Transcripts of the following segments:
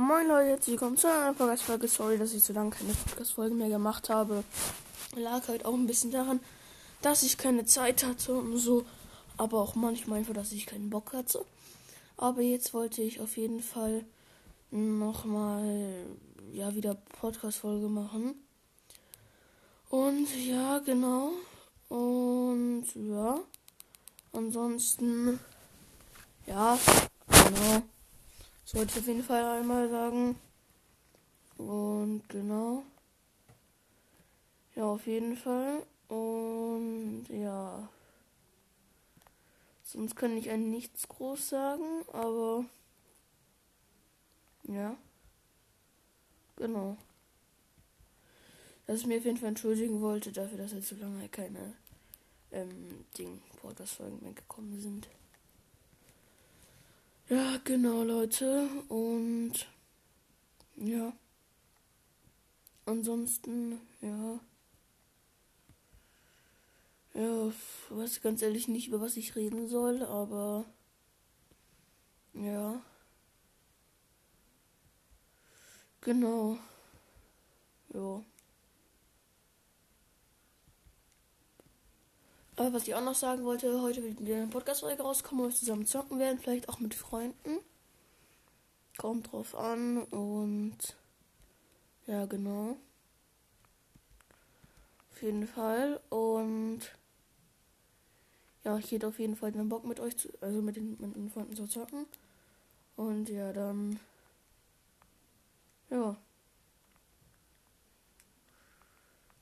Moin Leute, herzlich willkommen zu einer Podcast-Folge. Sorry, dass ich so lange keine Podcast-Folge mehr gemacht habe. Lag halt auch ein bisschen daran, dass ich keine Zeit hatte und so. Aber auch manchmal einfach, dass ich keinen Bock hatte. Aber jetzt wollte ich auf jeden Fall nochmal, ja, wieder Podcast-Folge machen. Und ja, genau. Und ja. Ansonsten, ja, genau. Das wollte ich auf jeden Fall einmal sagen. Und genau. Ja, auf jeden Fall. Und ja. Sonst kann ich eigentlich nichts groß sagen, aber ja. Genau. Dass ich mir auf jeden Fall entschuldigen wollte dafür, dass jetzt so lange keine ähm, Ding, Podcast-Folgen mehr gekommen sind. Ja, genau, Leute. Und ja. Ansonsten, ja. Ja, weiß ganz ehrlich nicht, über was ich reden soll, aber ja. Genau. Ja. Aber was ich auch noch sagen wollte, heute wird eine Podcast-Folge rauskommen, wo wir zusammen zocken werden, vielleicht auch mit Freunden. Kommt drauf an und ja, genau. Auf jeden Fall. Und ja, ich hätte auf jeden Fall den Bock mit euch zu, also mit den, mit den Freunden zu zocken. Und ja, dann. Ja.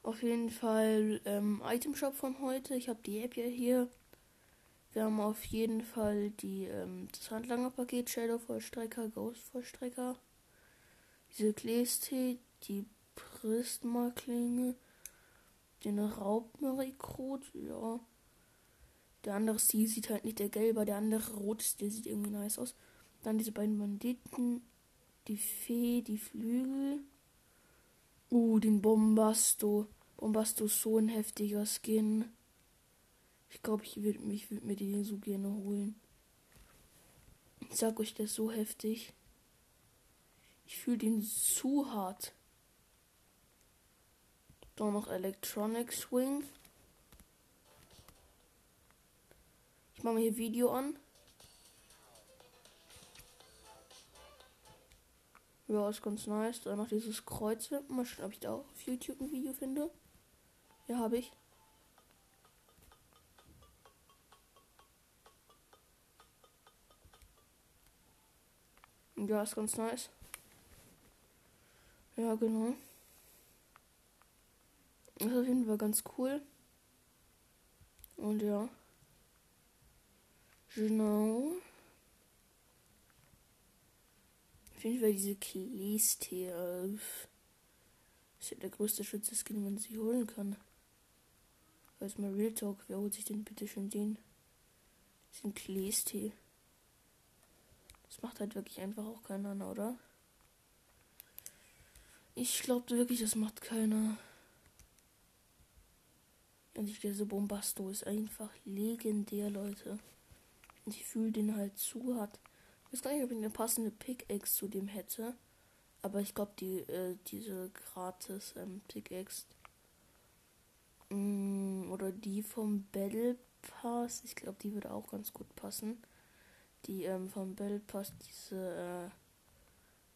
Auf jeden Fall ähm, Item Shop von heute. Ich habe die App ja hier. Wir haben auf jeden Fall die, ähm, das Handlanger-Paket, Shadow Vollstrecker, Ghost Vollstrecker, diese Kleestee, die Prisma-Klinge, den Raubrekrut, ja. Der andere Stil sieht halt nicht der gelbe, der andere rot der sieht irgendwie nice aus. Dann diese beiden Banditen, die Fee, die Flügel. Uh, den Bombasto. Bombasto ist so ein heftiger Skin. Ich glaube, ich würde mich würd mir den so gerne holen. Ich sag euch, der ist so heftig. Ich fühle den zu hart. Dann noch Electronic Swing. Ich mache mir hier Video an. Ja, ist ganz nice. Dann noch dieses Kreuzwippen. Mal schauen, ob ich da auch auf YouTube ein Video finde. Ja, habe ich. Ja, ist ganz nice. Ja, genau. Das ist auf jeden Fall ganz cool. Und ja. Genau. Auf jeden Fall diese Kleestee. Ist ja der größte Schützeskin, den man sich holen kann. Weiß mal Real Talk, wer holt sich denn bitte schon den? Diesen Kleestee. Das macht halt wirklich einfach auch keiner, oder? Ich glaube wirklich, das macht keiner. Und der so Bombasto ist einfach legendär, Leute. Und ich fühle den halt zu hart. Ich weiß gar nicht, ob ich eine passende Pickaxe zu dem hätte. Aber ich glaube, die, äh, diese gratis ähm, Pickaxe Mm, oder die vom Battle Pass. Ich glaube, die würde auch ganz gut passen. Die ähm, vom Battle Pass, diese, äh,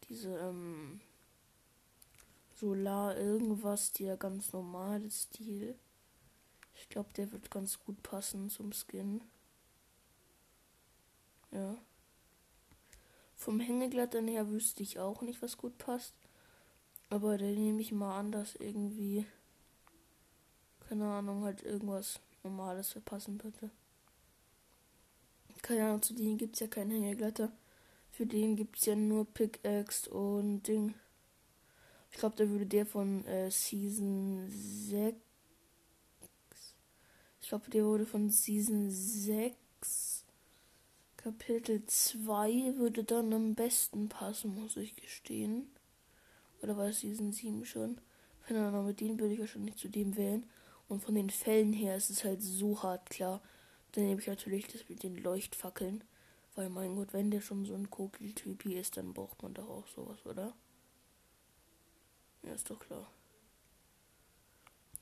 diese, ähm, Solar irgendwas, der ganz normale Stil. Ich glaube, der wird ganz gut passen zum Skin. Ja. Vom Hängeglattern her wüsste ich auch nicht, was gut passt. Aber da nehme ich mal an, dass irgendwie keine Ahnung, halt irgendwas Normales verpassen bitte. Keine Ahnung, zu denen gibt es ja keine Hängegleiter. Für den gibt es ja nur Pickaxe und Ding. Ich glaube, da würde der von äh, Season 6. Ich glaube, der wurde von Season 6. Kapitel 2 würde dann am besten passen, muss ich gestehen. Oder war es Season 7 schon? Keine Ahnung, mit denen würde ich wahrscheinlich zu dem wählen. Und von den Fällen her ist es halt so hart klar. Dann nehme ich natürlich das mit den Leuchtfackeln. Weil mein Gott, wenn der schon so ein Kokil-Typi ist, dann braucht man doch auch sowas, oder? Ja, ist doch klar.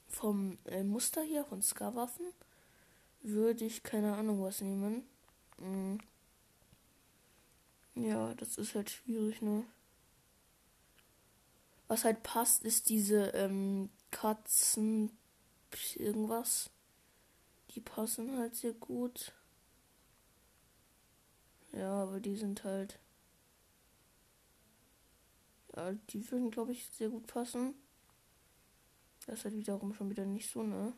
Vom äh, Muster hier, von Ska-Waffen, würde ich keine Ahnung was nehmen. Mhm. Ja, das ist halt schwierig, ne? Was halt passt, ist diese ähm, Katzen irgendwas. Die passen halt sehr gut. Ja, aber die sind halt. Ja, die würden, glaube ich, sehr gut passen. Das ist halt wiederum schon wieder nicht so, ne?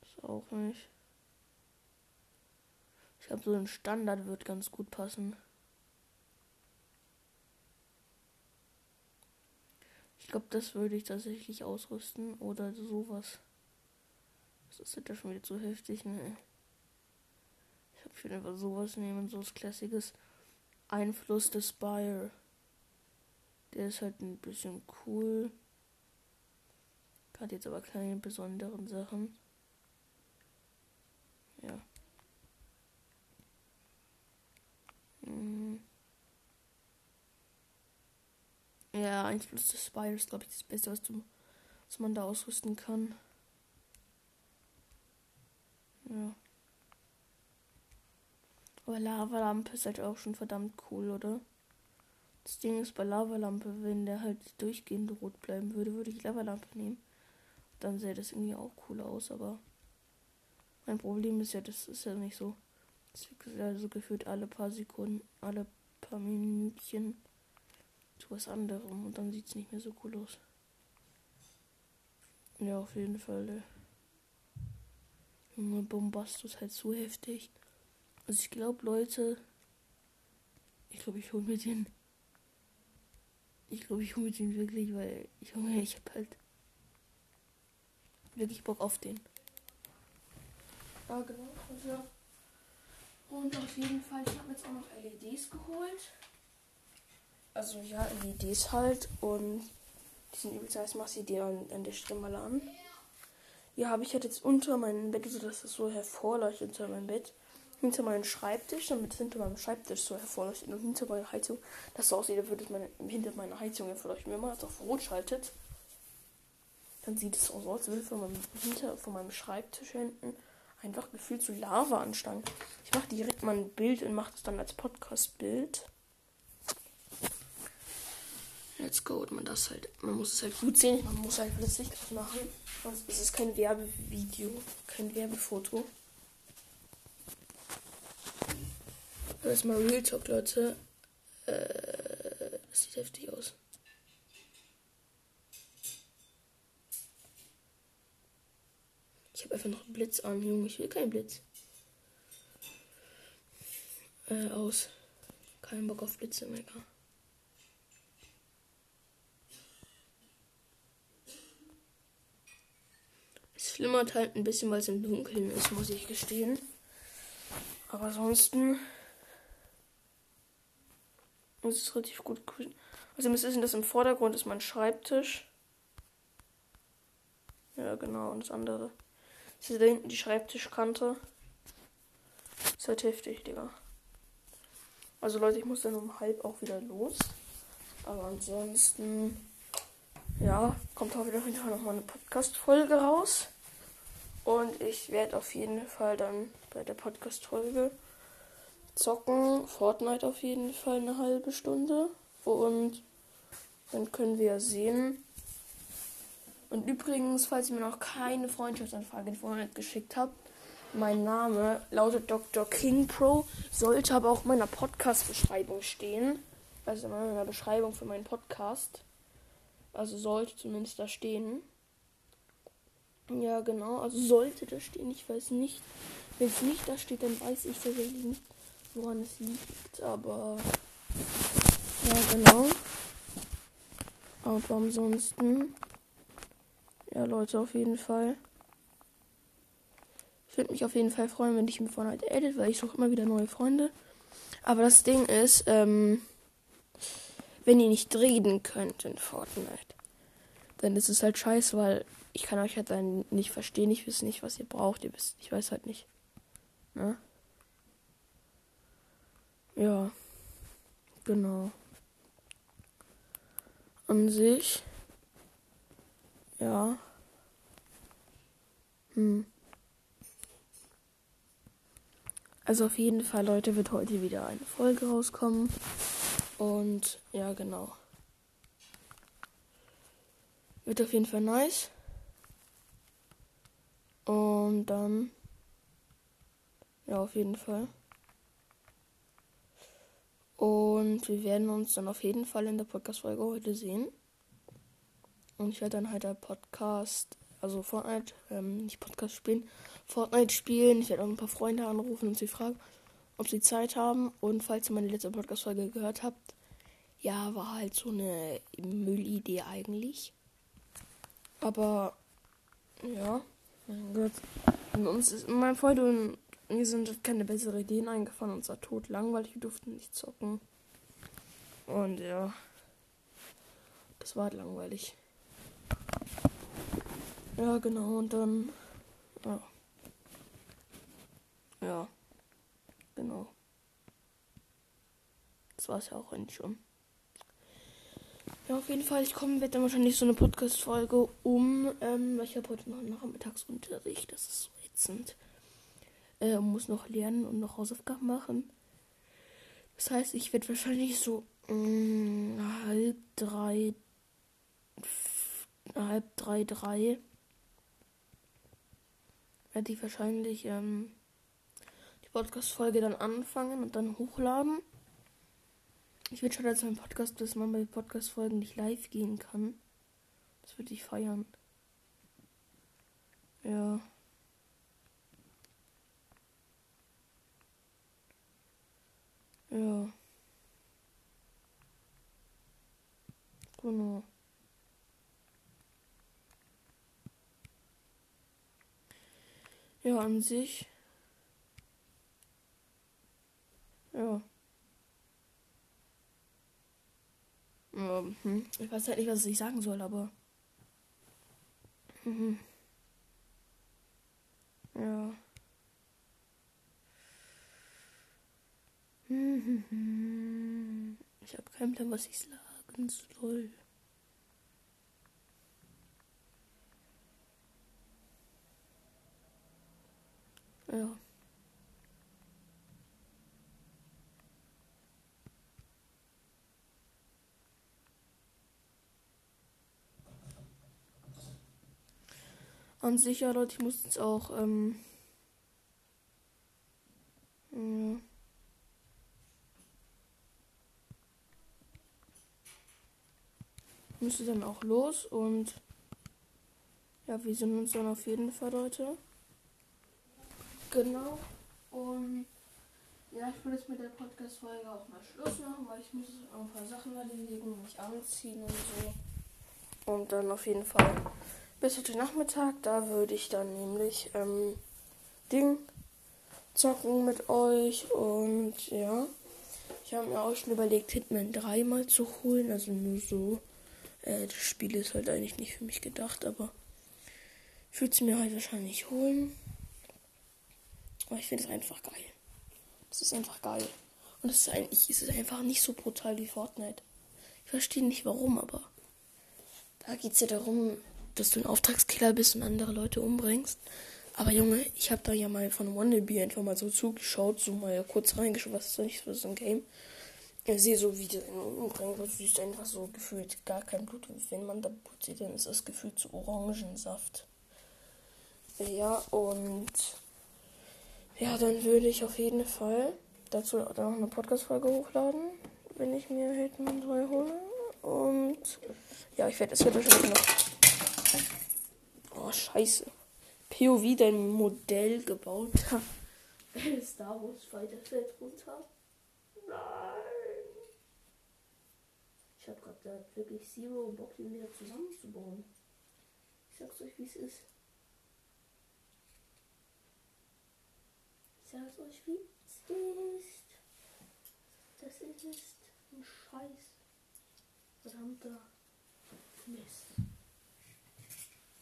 Das auch nicht. Ich glaube, so ein Standard wird ganz gut passen. Ich glaube, das würde ich tatsächlich ausrüsten oder sowas. Das ist ja schon wieder zu heftig, ne? Ich würde einfach sowas nehmen, so was Klassisches. Einfluss des Spire. Der ist halt ein bisschen cool. Hat jetzt aber keine besonderen Sachen. Ja. Mhm. Ja, Einfluss des Spire ist, glaube ich, das Beste, was, du, was man da ausrüsten kann. Ja. Aber Lavalampe ist halt auch schon verdammt cool, oder? Das Ding ist bei Lavalampe, wenn der halt durchgehend rot bleiben würde, würde ich Lavalampe nehmen. Dann sähe das irgendwie auch cool aus, aber mein Problem ist ja, das ist ja nicht so. Also gefühlt alle paar Sekunden, alle paar Minütchen zu was anderem und dann sieht es nicht mehr so cool aus. Ja, auf jeden Fall. Junge Bombastus halt zu heftig. Also ich glaube, Leute, ich glaube, ich hole mir den. Ich glaube, ich hole mir den wirklich, weil ich Junge, ich habe halt wirklich Bock auf den. Ja, genau. Also, und auf jeden Fall, ich habe jetzt auch noch LEDs geholt. Also ja, LEDs halt und die sind übelst heiß, mach sie dir an, an der Stelle mal an. Ja, habe ich halt jetzt unter meinem Bett, so dass es so hervorleuchtet unter meinem Bett hinter meinem Schreibtisch, damit es hinter meinem Schreibtisch so hervorleuchtet und hinter meiner Heizung, das so aussieht, als würde es meine, hinter meiner Heizung hervorleuchten. Wenn man das auf Rot schaltet, dann sieht es aus, als würde von von meinem Schreibtisch hinten einfach gefühlt so Lava ansteigen. Ich mache direkt mal ein Bild und mache das dann als Podcast-Bild. Let's go. Man, das halt, man muss es halt gut sehen. Man muss halt das Licht machen. Sonst ist kein Werbevideo, kein Werbefoto. Das ist mal Real Talk, Leute. Äh, das sieht heftig aus. Habe einfach noch einen Blitz an, Junge. Ich will keinen Blitz. Äh, aus. Kein Bock auf Blitze, mega. Es flimmert halt ein bisschen, weil es im Dunkeln ist, muss ich gestehen. Aber ansonsten ist richtig gut. Also, was ist das im Vordergrund? Ist mein Schreibtisch. Ja, genau. Und das andere. Ist da hinten die Schreibtischkante. Ist halt heftig, Digga. Also, Leute, ich muss dann um halb auch wieder los. Aber ansonsten. Ja, kommt auch wieder noch mal eine Podcast-Folge raus. Und ich werde auf jeden Fall dann bei der Podcast-Folge zocken. Fortnite auf jeden Fall eine halbe Stunde. Und dann können wir sehen. Und übrigens, falls ihr mir noch keine Freundschaftsanfrage in Fortnite geschickt habt, mein Name lautet Dr. King Pro, sollte aber auch in meiner Podcast-Beschreibung stehen. Also in meiner Beschreibung für meinen Podcast. Also sollte zumindest da stehen. Ja, genau. Also sollte da stehen. Ich weiß nicht. Wenn es nicht da steht, dann weiß ich tatsächlich nicht, woran es liegt, aber ja genau. Aber ansonsten, ja Leute, auf jeden Fall. Ich würde mich auf jeden Fall freuen, wenn ich von heute edit, weil ich suche immer wieder neue Freunde. Aber das Ding ist, ähm, wenn ihr nicht reden könnt in Fortnite, dann ist es halt scheiße, weil ich kann euch halt dann nicht verstehen. Ich weiß nicht, was ihr braucht. Ihr wisst, ich weiß halt nicht. Ne? Ja, genau. An sich, ja. Hm. Also auf jeden Fall, Leute, wird heute wieder eine Folge rauskommen. Und ja, genau. Wird auf jeden Fall nice. Und dann. Ja, auf jeden Fall. Und wir werden uns dann auf jeden Fall in der Podcast-Folge heute sehen. Und ich werde dann halt der Podcast, also Fortnite, ähm, nicht Podcast spielen, Fortnite spielen. Ich werde auch ein paar Freunde anrufen und sie fragen, ob sie Zeit haben. Und falls ihr meine letzte Podcast-Folge gehört habt, ja, war halt so eine Müllidee eigentlich. Aber, ja, mein Gott. Und uns ist, mein Freund und mir sind keine besseren Ideen eingefallen. Uns war tot langweilig, wir durften nicht zocken. Und ja, das war halt langweilig. Ja, genau, und dann, ja. Ja, genau. Das war es ja auch eigentlich schon. Ja, auf jeden Fall, ich komme, werde dann wahrscheinlich so eine Podcast-Folge um, ähm, ich habe heute noch einen Nachmittagsunterricht, das ist so ätzend. Äh, muss noch lernen und noch Hausaufgaben machen. Das heißt, ich werde wahrscheinlich so mh, mm, halb drei, halb drei, drei, werde ich wahrscheinlich ähm, die Podcast-Folge dann anfangen und dann hochladen. Ich will schon als ein Podcast, dass man bei Podcast-Folgen nicht live gehen kann. Das würde ich feiern. Ja. Ja. Genau. Ja, an sich. Ja. hm. Ich weiß halt nicht, was ich sagen soll, aber. Mhm. Ja. Ich habe keinen Plan, was ich sagen soll. Ja. An sich, ja, Leute, ich muss jetzt auch, ähm, ja. Müsste dann auch los und ja, wir sehen uns dann auf jeden Fall, Leute. Genau. Und ja, ich will jetzt mit der Podcast-Folge auch mal Schluss machen, weil ich muss ein paar Sachen erledigen, mich anziehen und so. Und dann auf jeden Fall bis heute Nachmittag. Da würde ich dann nämlich ähm, Ding zocken mit euch. Und ja, ich habe mir auch schon überlegt, Hitman 3 mal zu holen. Also nur so. Äh, das Spiel ist halt eigentlich nicht für mich gedacht, aber ich würde es mir halt wahrscheinlich holen. Aber ich finde es einfach geil. Es ist einfach geil. Und es ist eigentlich es ist einfach nicht so brutal wie Fortnite. Ich verstehe nicht warum, aber da geht es ja darum, dass du ein Auftragskiller bist und andere Leute umbringst. Aber Junge, ich habe da ja mal von Wannabe einfach mal so zugeschaut, so mal kurz reingeschaut, was ist das nicht so ein Game. Ich sehe so, wie die umbringen, du siehst einfach so gefühlt gar kein Blut. Und wenn man da Blut sieht, dann ist das gefühlt zu Orangensaft. Ja, und ja, dann würde ich auf jeden Fall dazu auch noch eine Podcast-Folge hochladen, wenn ich mir Hitman 3 hole. Und ja, ich werde es wird wahrscheinlich noch Oh, scheiße. POV, dein Modell gebaut. Star Wars Fighter fällt runter. Nein. Ich hab grad da wirklich Zero Bock, den wieder zusammenzubauen. Ich sag's euch, wie es ist. Sag's euch, wie es ist. Das ist ein Scheiß. Verdammter Mist.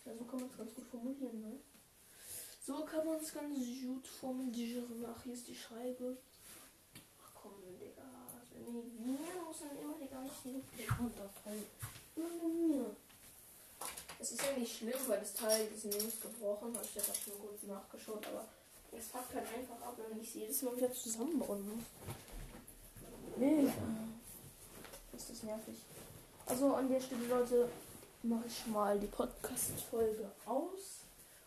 Ja, so kann man es ganz gut formulieren, ne? So kann man es ganz gut formulieren. Ach, hier ist die Scheibe. Ach komm, Digga. mir muss dann immer die ganzen runterfallen. Immer mir. Es ist ja nicht schlimm, weil das Teil ist nämlich gebrochen. Habe ich ja gerade schon kurz nachgeschaut, aber es packt halt einfach ab, wenn ich es jedes Mal wieder zusammenbauen muss. Mega. Ist das nervig. Also an der Stelle, Leute, mache ich mal die Podcast-Folge aus.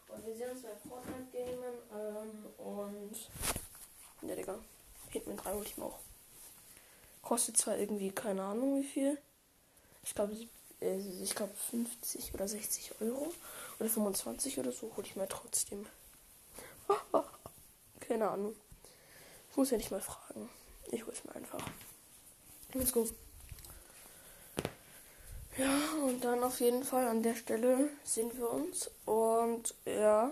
Und wir sehen uns bei Fortnite Gamen. Ähm, und. Ja, Digga. Hitman 3 hole ich mir auch. Kostet zwar irgendwie keine Ahnung wie viel. Ich glaube, äh, ich glaube 50 oder 60 Euro. Oder 25 oder so hole ich mir trotzdem. keine Ahnung. Ich muss ja nicht mal fragen. Ich hole es mir einfach. Let's go. Ja, und dann auf jeden Fall an der Stelle sehen wir uns. Und ja.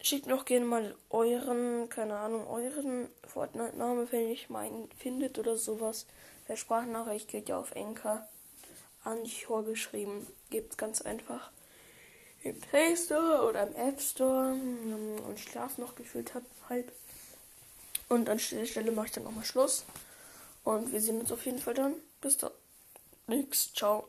Schickt noch gerne mal euren, keine Ahnung, euren Fortnite-Name, wenn ich meinen findet oder sowas. Der Sprachnachricht geht ja auf Enker an die geschrieben. Gebt ganz einfach im Play Store oder im App Store. Und ich schlaf noch gefühlt halb. Und an der Stelle mache ich dann nochmal Schluss. Und wir sehen uns auf jeden Fall dann. Bis dann. Nix. Ciao.